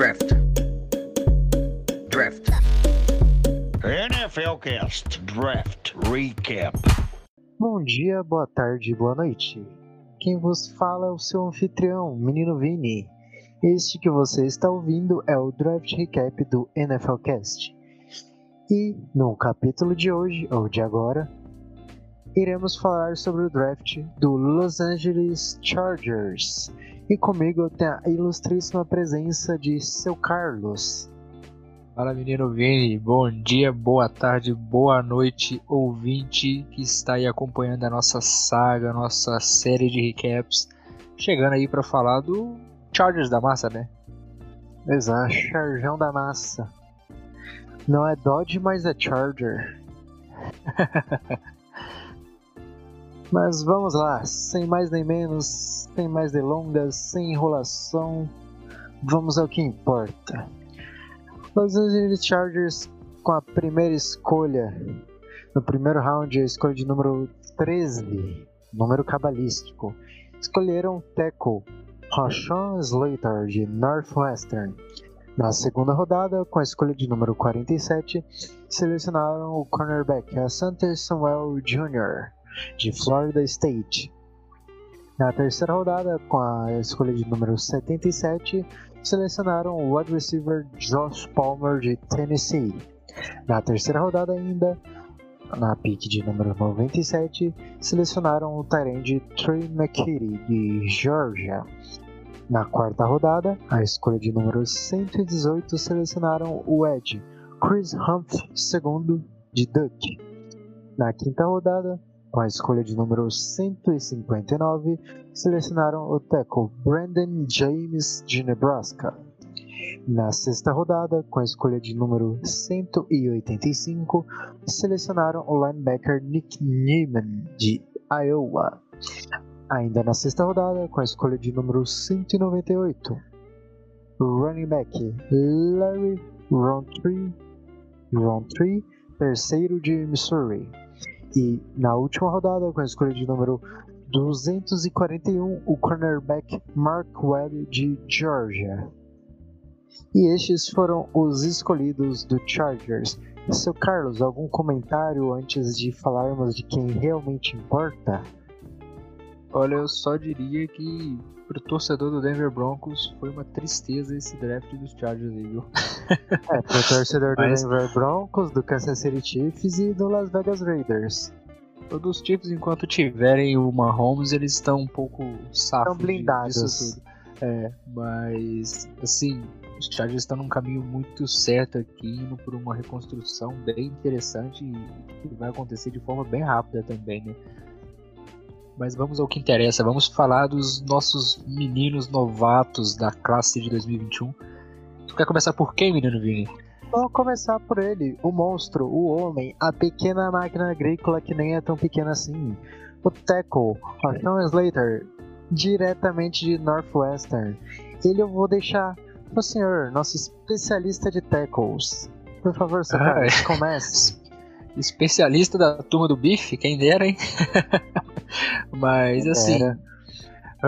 Draft. Draft. NFL Cast Draft Recap. Bom dia, boa tarde, boa noite. Quem vos fala é o seu anfitrião, Menino Vini. Este que você está ouvindo é o Draft Recap do NFL Cast. E no capítulo de hoje, ou de agora, iremos falar sobre o draft do Los Angeles Chargers. E comigo eu tenho a ilustríssima presença de seu Carlos. Fala menino Vini, bom dia, boa tarde, boa noite, ouvinte que está aí acompanhando a nossa saga, nossa série de recaps, chegando aí para falar do Chargers da massa, né? Exato, Chargão da massa. Não é Dodge, mas é Charger. mas vamos lá, sem mais nem menos, sem mais delongas, sem enrolação, vamos ao que importa. Los Angeles Chargers com a primeira escolha, no primeiro round, a escolha de número 13, número cabalístico, escolheram o tackle Rashawn Slater de Northwestern. Na segunda rodada, com a escolha de número 47, selecionaram o cornerback Asante Samuel Jr. de Florida State. Na terceira rodada, com a escolha de número 77, selecionaram o wide receiver Josh Palmer de Tennessee. Na terceira rodada ainda, na pick de número 97, selecionaram o Tyrande Trey McKitty de Georgia. Na quarta rodada, a escolha de número 118 selecionaram o Edge Chris Humphrey II de Duke. Na quinta rodada, com a escolha de número 159, selecionaram o tackle Brandon James de Nebraska. Na sexta rodada, com a escolha de número 185, selecionaram o linebacker Nick Neiman de Iowa. Ainda na sexta rodada, com a escolha de número 198, running back Larry Rountree, Rountree terceiro de Missouri. E na última rodada, com a escolha de número 241, o cornerback Mark Webb de Georgia. E estes foram os escolhidos do Chargers. Seu Carlos, algum comentário antes de falarmos de quem realmente importa? Olha, eu só diria que pro torcedor do Denver Broncos foi uma tristeza esse draft dos Chargers aí, viu? É, pro torcedor do Mas... Denver Broncos, do Kansas City Chiefs e do Las Vegas Raiders. Dos Chiefs, enquanto tiverem o Mahomes, eles estão um pouco safos Estão blindados. tudo. É, mas, assim, os Chargers estão num caminho muito certo aqui, indo por uma reconstrução bem interessante e que vai acontecer de forma bem rápida também, né? Mas vamos ao que interessa, vamos falar dos nossos meninos novatos da classe de 2021. Tu quer começar por quem, menino Vini? Vamos começar por ele, o monstro, o homem, a pequena máquina agrícola que nem é tão pequena assim. O Tackle, Sean Slater, diretamente de Northwestern. Ele eu vou deixar pro senhor, nosso especialista de tackles. Por favor, seu ah, é. comece. Especialista da turma do bife, quem dera, hein? Mas assim,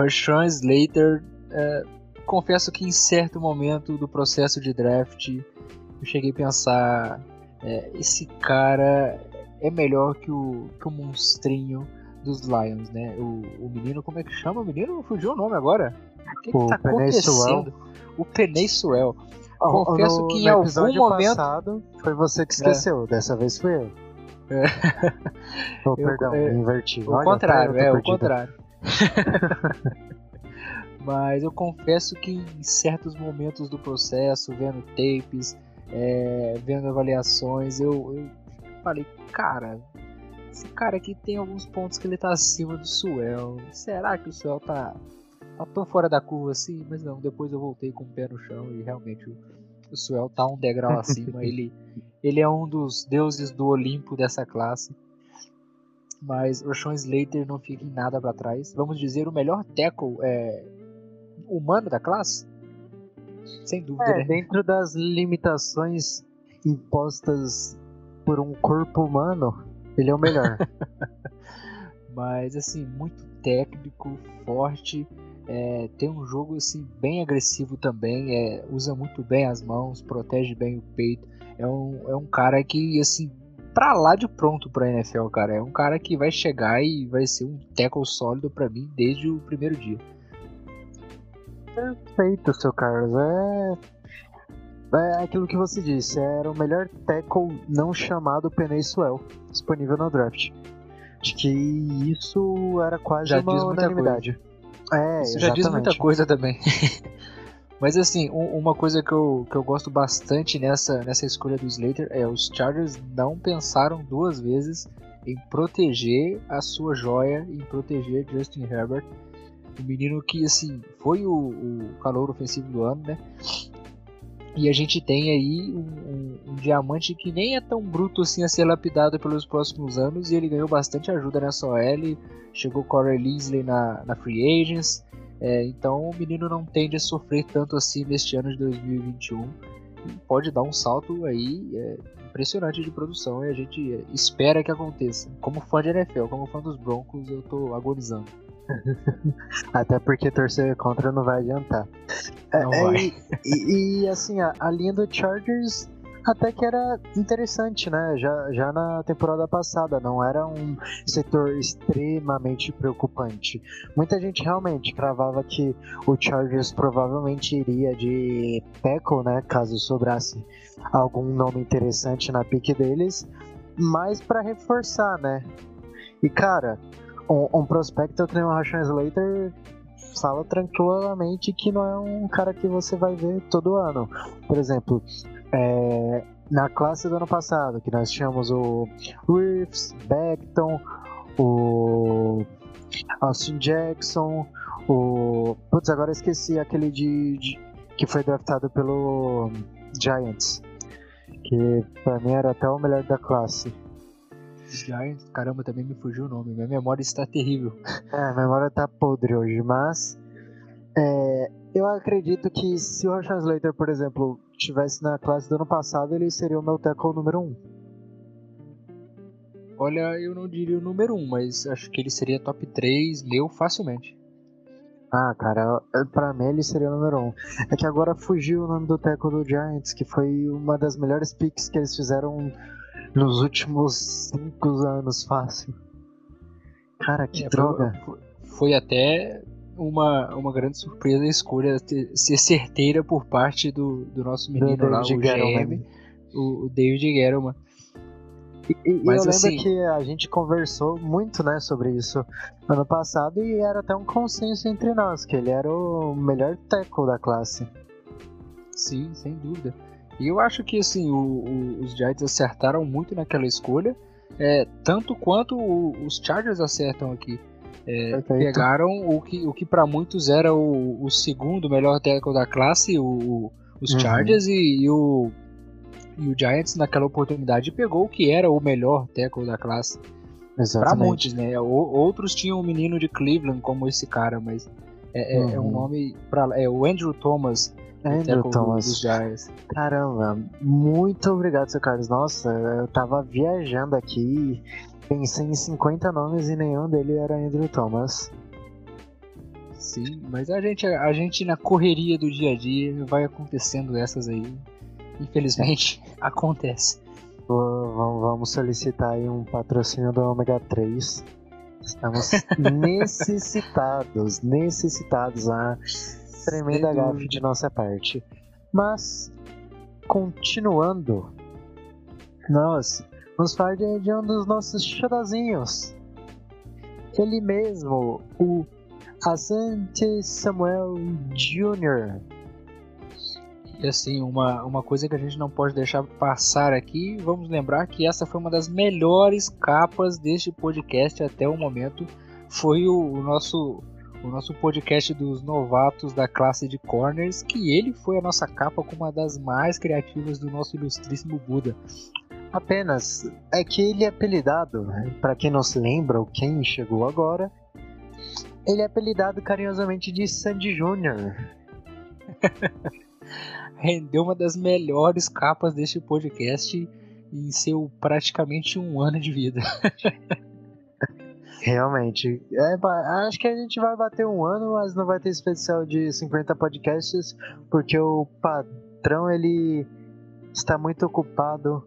Sean Slater, é, confesso que em certo momento do processo de draft eu cheguei a pensar: é, esse cara é melhor que o, que o monstrinho dos Lions, né? O, o menino, como é que chama o menino? Fugiu o nome agora. O que, o que tá acontecendo? O Penei Suel. Confesso no, que em algum momento. passado foi você que esqueceu, é. dessa vez fui eu. É. Oh, eu, perdão, é, inverti. O Olha, contrário, é, o contrário. Mas eu confesso que em certos momentos do processo, vendo tapes, é, vendo avaliações, eu, eu, falei, cara, esse cara aqui tem alguns pontos que ele tá acima do Suel. Será que o Suel tá, tá tão fora da curva assim? Mas não, depois eu voltei com o pé no chão e realmente o, Suel tá um degrau acima. ele, ele é um dos deuses do Olimpo dessa classe. Mas o Sean Slater não fica em nada para trás. Vamos dizer, o melhor tackle é, humano da classe? Sem dúvida, é, né? Dentro das limitações impostas por um corpo humano, ele é o melhor. Mas, assim, muito técnico, forte. É, tem um jogo assim bem agressivo também, é, usa muito bem as mãos, protege bem o peito. É um, é um cara que assim pra lá de pronto pra NFL, cara. É um cara que vai chegar e vai ser um tackle sólido para mim desde o primeiro dia. Perfeito, seu Carlos. É é aquilo que você disse, era o melhor tackle não chamado Penei Swell disponível no draft. Acho que isso era quase já uma unanimidade. É, isso exatamente. já diz muita coisa também. Mas assim, uma coisa que eu, que eu gosto bastante nessa, nessa escolha do Slater é os Chargers não pensaram duas vezes em proteger a sua joia, em proteger Justin Herbert. O menino que assim foi o, o calor ofensivo do ano, né? E a gente tem aí um, um, um, diamante que nem é tão bruto assim a ser lapidado pelos próximos anos. E ele ganhou bastante ajuda nessa OL. Chegou Corey Linsley na, na Free Agents. É, então o menino não tende a sofrer tanto assim neste ano de 2021. E pode dar um salto aí é, impressionante de produção. E a gente espera que aconteça. Como fã de NFL, como fã dos Broncos, eu tô agonizando. Até porque torcer contra não vai adiantar. É, não é, vai. E, e, assim, a, a, linha do Chargers até que era interessante, né? Já, já na temporada passada, não era um setor extremamente preocupante. Muita gente realmente cravava que o Chargers provavelmente iria de tackle, né? Caso sobrasse algum nome interessante na pique deles, mas para reforçar, né? E cara, um, um prospecto que nem o Rashan Slater fala tranquilamente que não é um cara que você vai ver todo ano. Por exemplo, é, na classe do ano passado, que nós tínhamos o Reeves, Beckton, o Austin Jackson, o. Putz, agora esqueci aquele de, de que foi draftado pelo Giants. Que pra mim era até o melhor da classe. Giants, caramba, também me fugiu o nome. Minha memória está terrível. É, a memória tá podre hoje, mas. É, eu acredito que se o Rashan Slater, por exemplo, estivesse na classe do ano passado, ele seria o meu tackle número 1. Um. Olha, eu não diria o número 1, um, mas acho que ele seria top 3 meu facilmente. Ah, cara, pra mim ele seria o número 1. Um. É que agora fugiu o nome do tackle do Giants, que foi uma das melhores picks que eles fizeram nos últimos 5 anos, fácil. Cara, que é, droga. Foi, foi até uma, uma grande surpresa a escolha ser certeira por parte do, do nosso menino do lá, o GM, o, o David Guerrero. E, e Mas, eu lembro assim, que a gente conversou muito né, sobre isso ano passado e era até um consenso entre nós, que ele era o melhor tackle da classe. Sim, sem dúvida. E eu acho que assim, o, o, os Giants acertaram muito naquela escolha, é, tanto quanto o, os Chargers acertam aqui. É, pegaram o que, o que para muitos era o, o, segundo melhor tackle da classe, o, os uhum. Chargers, e, e, o, e o Giants naquela oportunidade pegou o que era o melhor tackle da classe. Para muitos, né? O, outros tinham um menino de Cleveland como esse cara, mas é, é, uhum. é um nome para é o Andrew Thomas. Andrew Thomas. Giants. Caramba, muito obrigado, seu Carlos. Nossa, eu tava viajando aqui Pensei em 50 nomes e nenhum dele era Andrew Thomas. Sim, mas a gente, a gente na correria do dia a dia vai acontecendo essas aí. Infelizmente, acontece. Vamos solicitar aí um patrocínio do Ômega 3. Estamos necessitados, necessitados. A tremenda gafe de nossa parte. Mas, continuando, nós Vamos falar de, de um dos nossos chorazinhos. Ele mesmo, o Asante Samuel Jr. E assim, uma, uma coisa que a gente não pode deixar passar aqui, vamos lembrar que essa foi uma das melhores capas deste podcast até o momento. Foi o, o nosso o nosso podcast dos novatos da classe de corners, que ele foi a nossa capa com uma das mais criativas do nosso ilustríssimo Buda. Apenas é que ele é apelidado, para quem não se lembra ou quem chegou agora, ele é apelidado carinhosamente de Sandy Jr. Rendeu uma das melhores capas deste podcast em seu praticamente um ano de vida. Realmente. É, acho que a gente vai bater um ano, mas não vai ter especial de 50 podcasts, porque o patrão ele está muito ocupado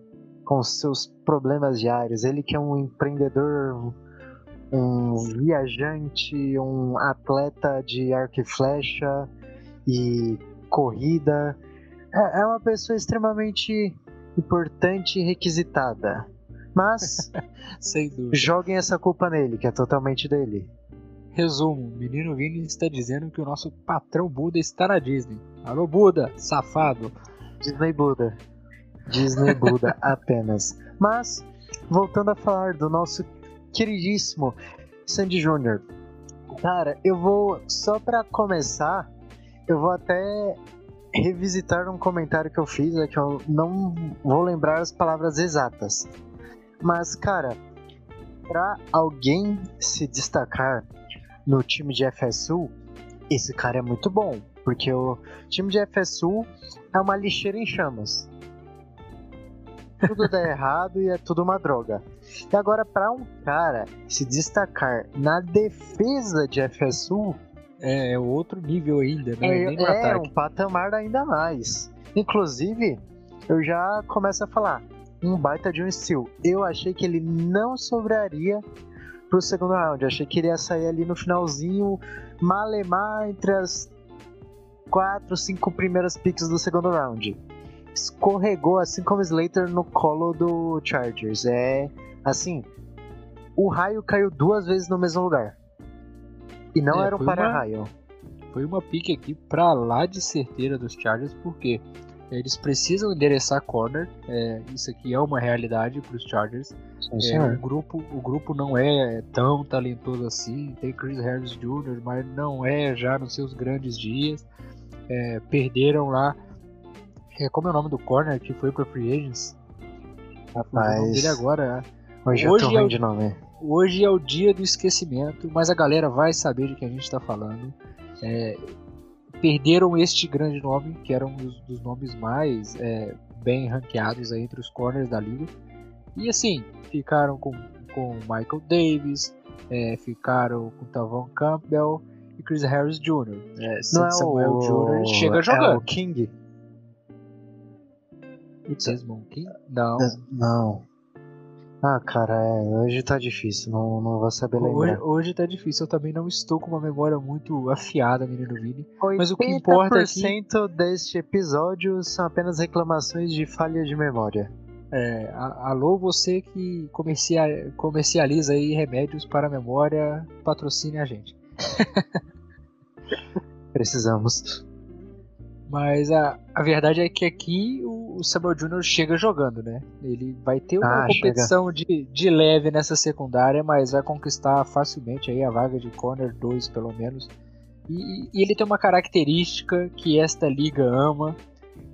com seus problemas diários. Ele que é um empreendedor, um viajante, um atleta de arco e flecha e corrida. É, é uma pessoa extremamente importante e requisitada. Mas joguem essa culpa nele, que é totalmente dele. Resumo: Menino Vini está dizendo que o nosso patrão Buda está na Disney. Alô, Buda, safado. Disney Buda. Disney Buda apenas. Mas, voltando a falar do nosso queridíssimo Sandy Jr. Cara, eu vou, só pra começar, eu vou até revisitar um comentário que eu fiz, é que eu não vou lembrar as palavras exatas. Mas, cara, pra alguém se destacar no time de FSU, esse cara é muito bom. Porque o time de FSU é uma lixeira em chamas. Tudo dá errado e é tudo uma droga. E agora, pra um cara se destacar na defesa de FSU, É, é outro nível ainda, não é, é, nem no é ataque. um patamar ainda mais. Inclusive, eu já começo a falar, um baita de um steal. Eu achei que ele não sobraria pro segundo round. Eu achei que ele ia sair ali no finalzinho, malemar entre as quatro, cinco primeiras picks do segundo round. Escorregou assim como Slater no colo do Chargers. É assim, o raio caiu duas vezes no mesmo lugar. E não É, era um para-raio. Foi uma pique aqui pra lá de certeira dos Chargers, porque eles precisam endereçar corner. é, isso aqui é uma realidade para os Chargers. Sim, É, o, grupo, o grupo não é tão talentoso assim. Tem Chris Harris Jr., mas não é já nos seus grandes dias. É, perderam lá. é, como é o nome do corner que foi para Free Agents? Rapaz, agora. hoje, hoje tô é o- de nome. Hoje é o dia do esquecimento, mas a galera vai saber de quem a gente está falando. É, perderam este grande nome, que era um dos, dos nomes mais é, bem ranqueados aí entre os corners da liga. E assim, ficaram com, com Michael Davis, é, ficaram com Tavon Campbell e Chris Harris Jr. É, Não é Samuel o Jr. chega É jogando. o King? Desmond King? Não. Não. Ah, cara, é, hoje tá difícil, não, não vou saber Hoje, lembrar. hoje tá difícil, eu também não estou com uma memória muito afiada, menino Vini. Mas o que importa aqui- 80% deste episódio são apenas reclamações de falha de memória. É, alô, você que comercia- comercializa aí remédios para a memória, patrocine a gente. Precisamos. Mas a, a verdade é que aqui o, o Samuel Jr. chega jogando, né? Ele vai ter uma Ah, competição de, de leve nessa secundária, mas vai conquistar facilmente aí a vaga de corner 2, pelo menos. E, e ele tem uma característica que esta liga ama,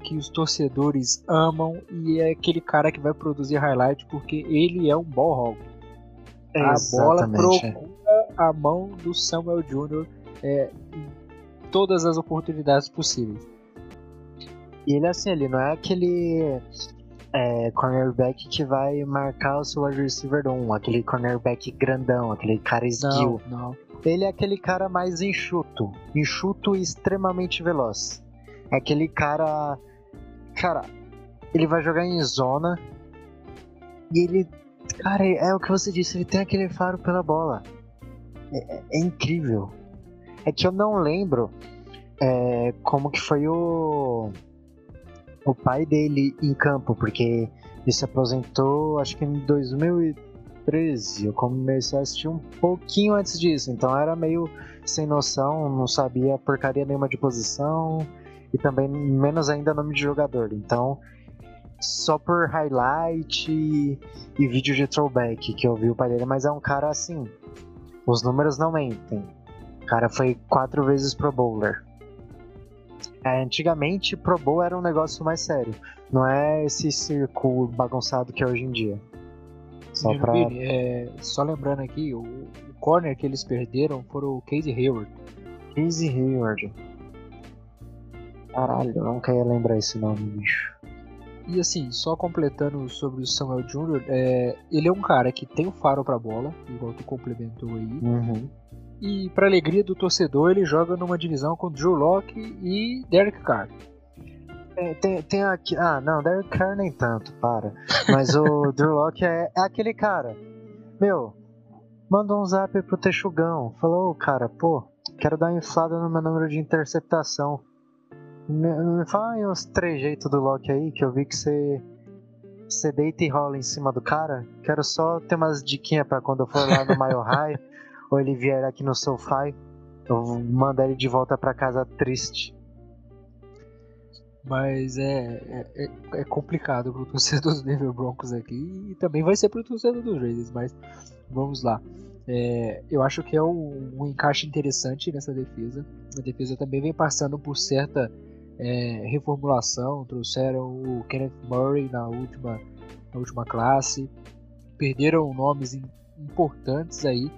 que os torcedores amam, e é aquele cara que vai produzir highlight porque ele é um ball hog. A bola procura a mão do Samuel Jr. é, em todas as oportunidades possíveis. E ele, assim, ele não é aquele é, cornerback que vai marcar o seu wide receiver 1, aquele cornerback grandão, aquele cara esguio. Não, não. Ele é aquele cara mais enxuto, enxuto e extremamente veloz. É aquele cara. Cara, ele vai jogar em zona e ele. Cara, é o que você disse, ele tem aquele faro pela bola. É, é- é incrível. É que eu não lembro é, como que foi o. O pai dele em campo, porque ele se aposentou acho que em 2013. Eu comecei a assistir um pouquinho antes disso, então era meio sem noção, não sabia porcaria nenhuma de posição e também menos ainda nome de jogador. Então, só por highlight e, e vídeo de throwback que eu vi o pai dele, mas é um cara assim, os números não mentem. O cara foi quatro vezes pro bowler. É, antigamente, Pro Bowl era um negócio mais sério. Não é esse circo bagunçado que é hoje em dia. Só pra. É, só lembrando aqui, o, o corner que eles perderam foi o Casey Hayward. Casey Hayward. Caralho, eu nunca ia lembrar esse nome, bicho. E assim, só completando sobre o Samuel Jr., é, ele é um cara que tem o faro pra bola, igual tu complementou aí. Uhum. E para alegria do torcedor, ele joga numa divisão com Drew Locke e Derek Carr. Tem, tem, tem aqui. Ah, não, Derek Carr nem tanto, para. Mas o Drew Locke é, é aquele cara. Meu, manda um zap pro Texugão. Falou, cara, pô, quero dar uma inflada no meu número de interceptação. Me, me fala aí uns trejeitos do Loki aí, que eu vi que você. Você deita e rola em cima do cara. Quero só ter umas diquinhas pra quando eu for lá no Mile High, ou ele vier aqui no SoFi, eu vou mandar ele de volta pra casa triste. Mas é, é, é- é complicado pro torcedor do Denver Broncos aqui e também vai ser pro torcedor dos Raiders, mas vamos lá. É, eu acho que é um, um encaixe interessante nessa defesa. A defesa também vem passando por certa é, reformulação. Trouxeram o Kenneth Murray na última, na última classe. Perderam nomes im- importantes aí.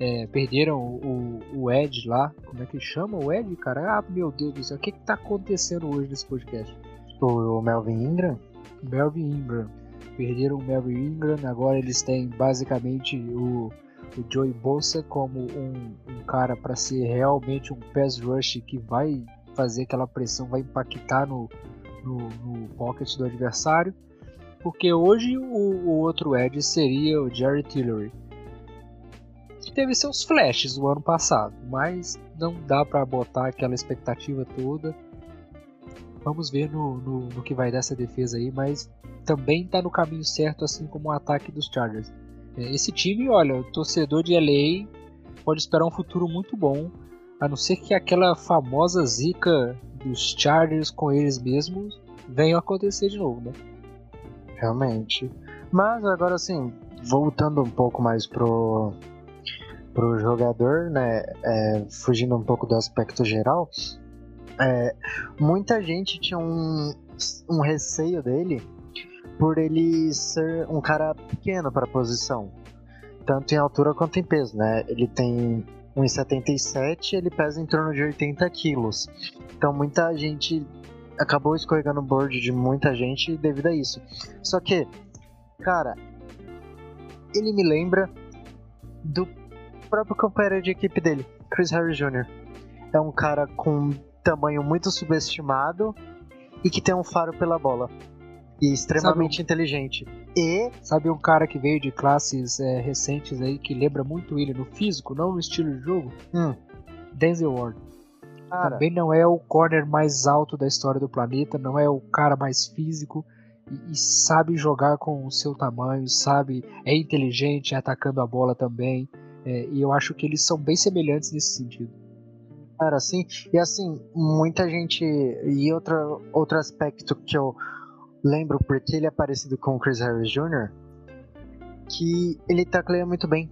É, perderam o, o Ed lá. Como é que chama o Ed, cara? Ah, meu Deus do céu. O que, que tá acontecendo hoje nesse podcast? O, o Melvin Ingram? Melvin Ingram. Perderam o Melvin Ingram, agora eles têm basicamente o, o Joey Bosa como um, um cara para ser realmente um pass rush que vai fazer aquela pressão, vai impactar no, no, no pocket do adversário. Porque hoje o, o outro edge seria o Jerry Tillery. Que teve seus flashes o ano passado, mas não dá para botar aquela expectativa toda. Vamos ver no, no, no que vai dar essa defesa aí, mas também está no caminho certo, assim como o ataque dos Chargers. É, Esse time, olha, o torcedor de LA pode esperar um futuro muito bom, a não ser que aquela famosa zica dos Chargers com eles mesmos venha acontecer de novo, né? Realmente. Mas agora assim, voltando um pouco mais pro, pro jogador, né? é, fugindo um pouco do aspecto geral, é, muita gente tinha um, um receio dele por ele ser um cara pequeno para a posição, tanto em altura quanto em peso, né? Ele tem 1,77 ele pesa em torno de 80 quilos. Então muita gente acabou escorregando o board de muita gente devido a isso. Só que, cara, ele me lembra do próprio companheiro de equipe dele, Chris Harris Jr. É um cara com tamanho muito subestimado e que tem um faro pela bola. E extremamente inteligente. E Sabe um cara que veio de classes é, recentes aí que lembra muito ele no físico, não no estilo de jogo? Hum. Denzel Ward. cara, Também não é o corner mais alto da história do planeta, não é o cara mais físico e, e sabe jogar com o seu tamanho, sabe, é inteligente atacando a bola também. É, e eu acho que eles são bem semelhantes nesse sentido. cara, assim, e assim, muita gente. E outro, outro aspecto que eu lembro porque ele é parecido com o Chris Harris Jr., que ele tacleia muito bem.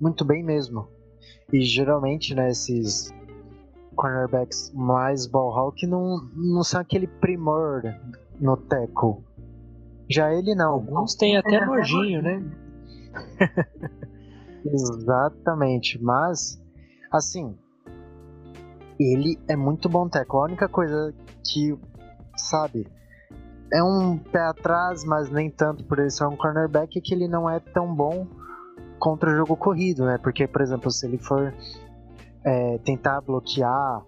Muito bem mesmo. E geralmente, né, esses cornerbacks mais ball hawk não, não são aquele primor no tackle. Já ele não. Alguns têm até nojinho, né? Exatamente, mas assim, ele é muito bom tackle. A única coisa que, sabe, é um pé atrás, mas nem tanto por ele ser um cornerback, é que ele não é tão bom contra o jogo corrido, né? Porque, por exemplo, se ele for é, tentar bloquear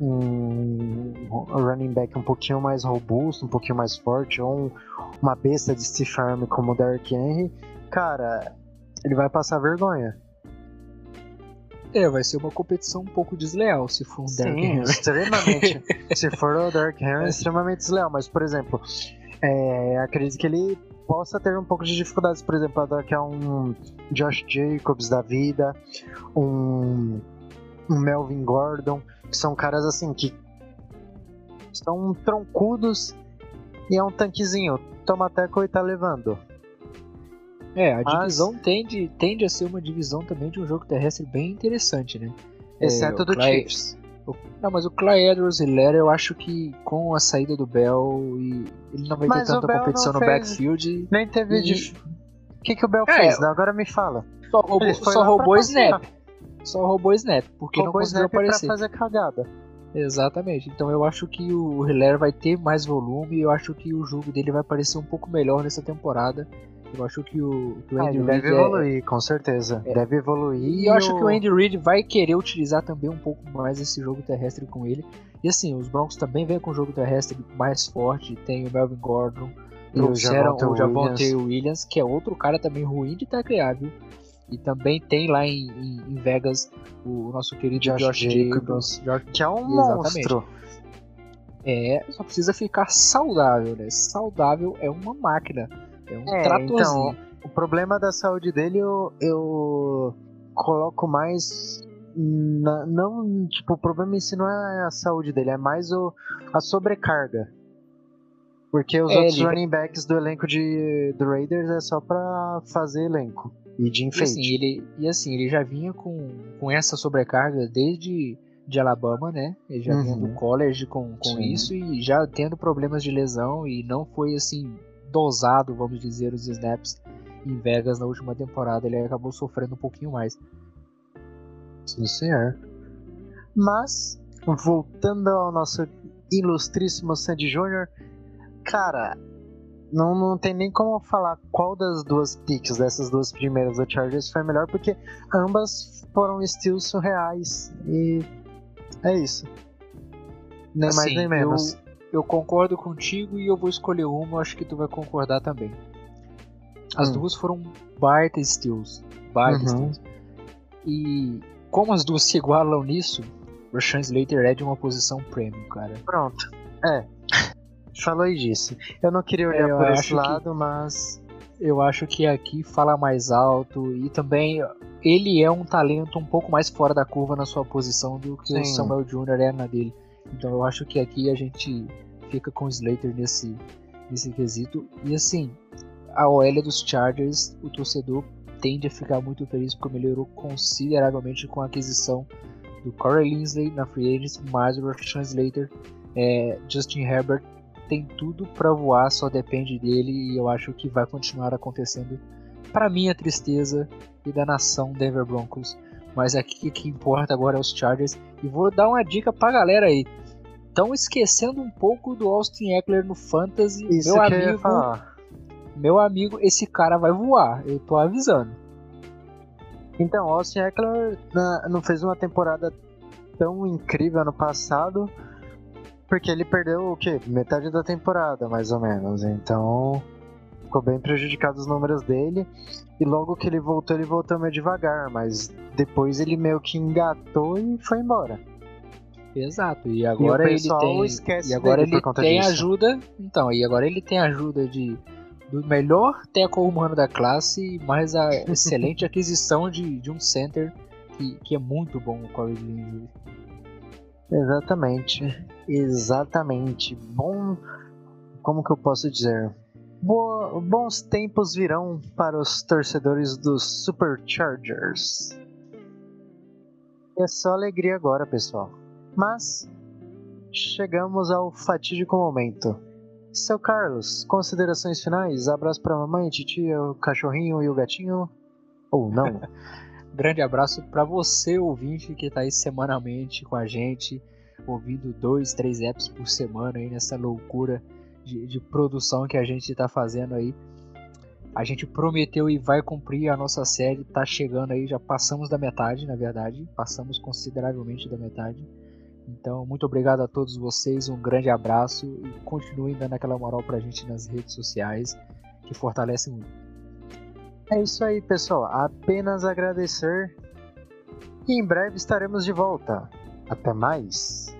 um running back um pouquinho mais robusto, um pouquinho mais forte, ou um- uma besta de stiff arm como o Derrick Henry, cara, ele vai passar vergonha. É, vai ser uma competição um pouco desleal se for um Sim, Henry. extremamente. Se for o Derrick Henry, é extremamente desleal. Mas, por exemplo, é, acredito que ele possa ter um pouco de dificuldades, por exemplo, para daqui a um Josh Jacobs da vida, um, um Melvin Gordon, que são caras assim que são troncudos e é um tanquezinho. Toma teco e tá levando. É, a Mas- divisão tende, tende a ser uma divisão também de um jogo terrestre bem interessante, né? É, Exceto o do Clay- Chiefs. o- Não, mas o Clay Edwards e Lera, eu acho que com a saída do Bell, e ele não vai Mas ter tanta competição no fez- backfield. Nem teve. E- dif- O que, que o Bell É, fez? Agora me fala. Só roubou, só pra roubou snap. Só roubou snap, porque Roubou não conseguiu snap pra aparecer. fazer cagada. Exatamente. Então eu acho que o Hilaire vai ter mais volume. Eu acho que o jogo dele vai parecer um pouco melhor nessa temporada. Eu acho que o, que o Ah, Andy ele Reid deve é- evoluir, com certeza. É. Deve evoluir. E eu acho que o Andy Reid vai querer utilizar também um pouco mais esse jogo terrestre com ele. E assim, os Broncos também vêm com o jogo terrestre mais forte. Tem o Melvin Gordon, o trouxeram o Javonte Williams. Williams. que é outro cara também ruim de taclear, viu? E também tem lá em, em- em Vegas o nosso querido Josh Josh, Jacobs. Jacobs. Que é um Exatamente. monstro. É, só precisa ficar saudável, né? Saudável é uma máquina. É um É, tratorzinho. O problema da saúde dele eu, eu coloco mais. na- não, tipo, o problema em si não é a saúde dele, é mais o, a sobrecarga. Porque os É, outros ele- running backs do elenco de, do Raiders é só pra fazer elenco e de E enfeite. assim, ele, e assim, ele já vinha com, com essa sobrecarga desde de Alabama, né? Ele já vinha Uhum. do college com, com Sim. isso e já tendo problemas de lesão e não foi assim dosado, vamos dizer, os snaps em Vegas na última temporada. Ele acabou sofrendo um pouquinho mais. Sim, senhor. Mas, voltando ao nosso ilustríssimo Sandy Jr., cara, não, não tem nem como falar qual das duas picks, dessas duas primeiras do Chargers foi melhor, porque ambas foram estilos surreais. E é isso. Nem mais Assim, nem menos. Eu, concordo contigo e eu vou escolher uma, acho que tu vai concordar também. As Hum. duas foram baita steals. Baita Uhum. steals. E como as duas se igualam nisso, o Rashan Slater é de uma posição premium, cara. Pronto. É. Falou disso. Eu não queria olhar É, por esse que- lado, mas. Eu acho que aqui fala mais alto e também ele é um talento um pouco mais fora da curva na sua posição do que o Sim. Samuel Jr. é na dele. Então eu acho que aqui a gente fica com o Slater nesse, nesse quesito. E assim, a OL dos Chargers, o torcedor tende a ficar muito feliz porque melhorou consideravelmente com a aquisição do Corey Linsley na Free Agents, mais o Rashawn Slater. É, Justin Herbert tem tudo pra voar, só depende dele e eu acho que vai continuar acontecendo para minha tristeza e da nação Denver Broncos. Mas aqui o que importa agora é os Chargers e vou dar uma dica pra galera aí. Estão esquecendo um pouco do Austin Eckler no Fantasy. Isso meu que eu ia amigo, falar. meu amigo, esse cara vai voar. Eu tô avisando. Então, Austin Eckler não fez uma temporada tão incrível ano passado, porque ele perdeu o quê? Metade da temporada, mais ou menos. Então, ficou bem prejudicado os números dele. E logo que ele voltou, ele voltou meio devagar, mas depois ele meio que engatou e foi embora. Exato. E agora ele pessoal tem esquece e agora ele tem disso. ajuda. Então, e agora ele tem ajuda de do melhor tackle humano da classe, mais a excelente aquisição de, de um center que, que é muito bom o Corey. Exatamente. Exatamente. Bom. Como que eu posso dizer? Boa- bons tempos virão para os torcedores dos Superchargers. É só alegria agora, pessoal. Mas chegamos ao fatídico momento. Seu Carlos, considerações finais? Abraço pra mamãe, titia, o cachorrinho e o gatinho? Ou não? Grande abraço para você, ouvinte, que tá aí semanalmente com a gente, ouvindo dois, três apps por semana aí nessa loucura de, de produção que a gente tá fazendo aí. A gente prometeu e vai cumprir a nossa série, tá chegando aí, já passamos da metade, na verdade, passamos consideravelmente da metade. Então, muito obrigado a todos vocês, um grande abraço e continuem dando aquela moral pra gente nas redes sociais, que fortalece muito. É isso aí, pessoal. Apenas agradecer. E em breve estaremos de volta. Até mais.